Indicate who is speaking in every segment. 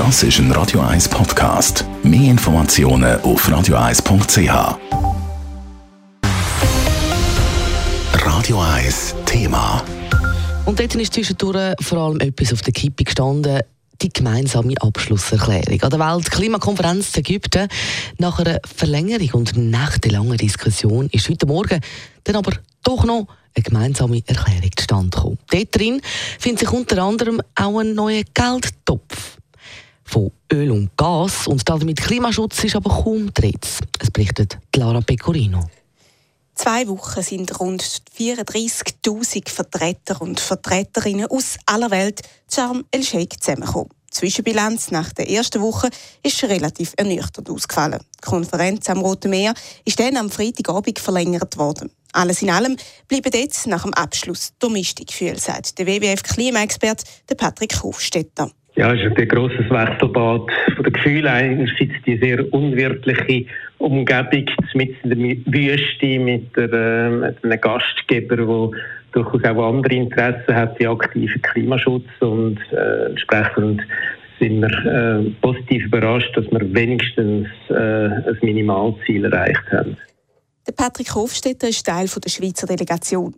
Speaker 1: Das ist ein Radio 1 Podcast. Mehr Informationen auf radio1.ch. Radio 1 Thema.
Speaker 2: Und dort ist zwischendurch vor allem etwas auf der Kippe gestanden, die gemeinsame Abschlusserklärung an der Weltklimakonferenz in Ägypten. Nach einer Verlängerung und nächtelanger Diskussion ist heute Morgen dann aber doch noch eine gemeinsame Erklärung zustande gekommen. Dort drin findet sich unter anderem auch ein neuer Geldtopf von Öl und Gas und damit Klimaschutz ist aber kaum dreht. Es berichtet Lara Pecorino.
Speaker 3: Zwei Wochen sind rund 34.000 Vertreter und Vertreterinnen aus aller Welt zu el-Sheikh zusammengekommen. Die Zwischenbilanz nach der ersten Woche ist relativ ernüchternd ausgefallen. Die Konferenz am Roten Meer ist dann am Freitagabend verlängert worden. Alles in allem bleiben jetzt nach dem Abschluss Domestikgefühl, sagt der WWF-Klimaexperte Patrick Hofstetter.
Speaker 4: Ja, es ist ein grosses Wechselbad von den Gefühlen. Einerseits die sehr unwirtliche Umgebung mit der Wüste, mit, der, äh, mit einem Gastgeber, der durchaus auch andere Interessen hat, wie aktiven Klimaschutz und äh, entsprechend sind wir äh, positiv überrascht, dass wir wenigstens äh, ein Minimalziel erreicht haben.
Speaker 3: Der Patrick Hofstetter ist Teil der Schweizer Delegation.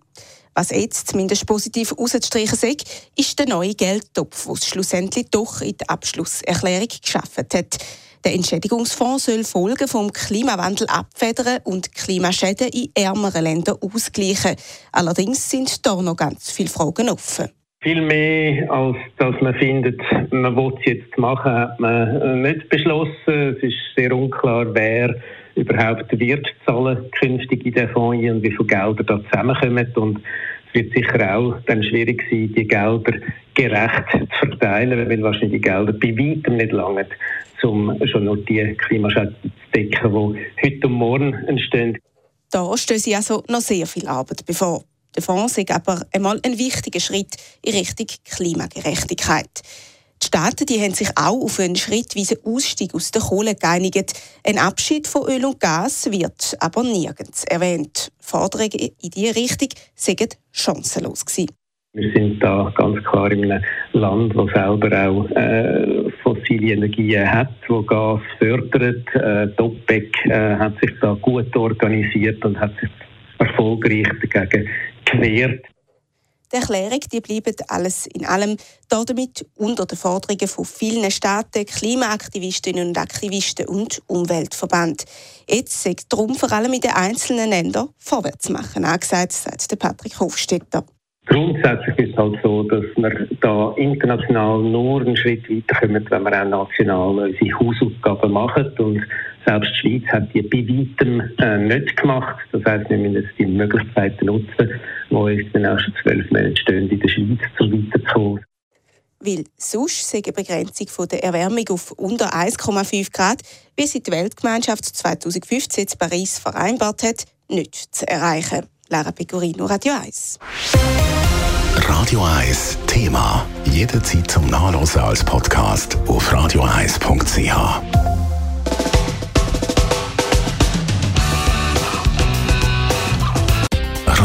Speaker 3: Was jetzt zumindest positiv auszustreichen ist, ist der neue Geldtopf, der schlussendlich doch in der Abschlusserklärung geschaffen hat. Der Entschädigungsfonds soll Folgen vom Klimawandel abfedern und Klimaschäden in ärmeren Ländern ausgleichen. Allerdings sind da noch ganz viele Fragen offen.
Speaker 4: Viel mehr als dass man findet, man will es jetzt machen, hat man nicht beschlossen. Es ist sehr unklar, wer überhaupt wird zahlen künftig in den Fonds und wie viel Gelder da zusammenkommen. Und es wird sicher auch dann schwierig sein, die Gelder gerecht zu verteilen, weil wahrscheinlich die Gelder bei weitem nicht langen, um schon nur die Klimaschäden zu decken, die heute und morgen entstehen.
Speaker 3: Da stehen Sie also noch sehr viel Arbeit bevor. Der Fonds ist aber einmal ein wichtiger Schritt in Richtung Klimagerechtigkeit. Die Staaten die haben sich auch auf einen schrittweisen Ausstieg aus der Kohle geeinigt. Ein Abschied von Öl und Gas wird aber nirgends erwähnt. Forderungen in diese Richtung sind chancenlos gewesen.
Speaker 4: Wir sind da ganz klar in einem Land, das selber auch äh, fossile Energien hat, wo Gas fördert. Äh, die OPEC äh, hat sich da gut organisiert und hat sich erfolgreich dagegen gewehrt.
Speaker 3: Die Erklärung die bleibt alles in allem damit unter den Forderungen von vielen Staaten, Klimaaktivistinnen und Aktivisten und Umweltverband. Jetzt sagt darum vor allem in den einzelnen Ländern vorwärts machen, angesagt, sagt Patrick Hofstetter.
Speaker 4: Grundsätzlich ist es halt so, dass wir da international nur einen Schritt weiterkommen, wenn wir auch national unsere Hausaufgaben machen. Und selbst die Schweiz hat die bei weitem äh, nicht gemacht. Das heisst, wir müssen jetzt die Möglichkeiten nutzen, die uns in den nächsten zwölf Monaten stehen, in der Schweiz zum weiterzukommen.
Speaker 3: Weil sonst sei eine Begrenzung von der Erwärmung auf unter 1,5 Grad, wie sie die Weltgemeinschaft 2015 in Paris vereinbart hat, nicht zu erreichen. Lara Pecorino, Radio 1.
Speaker 1: Radio 1 Thema. Jederzeit zum Nachlesen als Podcast auf radio1.ch.